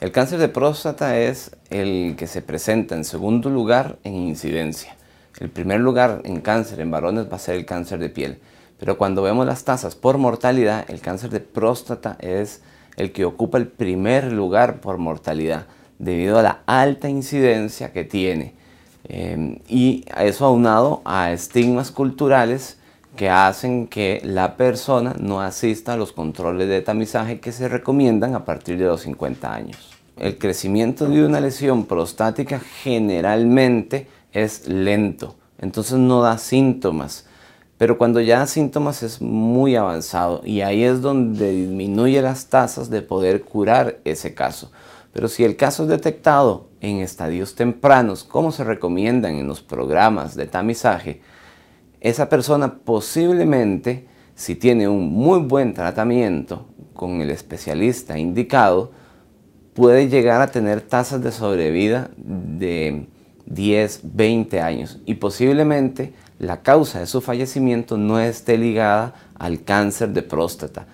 El cáncer de próstata es el que se presenta en segundo lugar en incidencia. El primer lugar en cáncer en varones va a ser el cáncer de piel. Pero cuando vemos las tasas por mortalidad, el cáncer de próstata es el que ocupa el primer lugar por mortalidad debido a la alta incidencia que tiene. Eh, y eso aunado a estigmas culturales que hacen que la persona no asista a los controles de tamizaje que se recomiendan a partir de los 50 años. El crecimiento de una lesión prostática generalmente es lento, entonces no da síntomas, pero cuando ya da síntomas es muy avanzado y ahí es donde disminuye las tasas de poder curar ese caso. Pero si el caso es detectado en estadios tempranos, como se recomiendan en los programas de tamizaje, esa persona posiblemente, si tiene un muy buen tratamiento con el especialista indicado, puede llegar a tener tasas de sobrevida de 10, 20 años. Y posiblemente la causa de su fallecimiento no esté ligada al cáncer de próstata,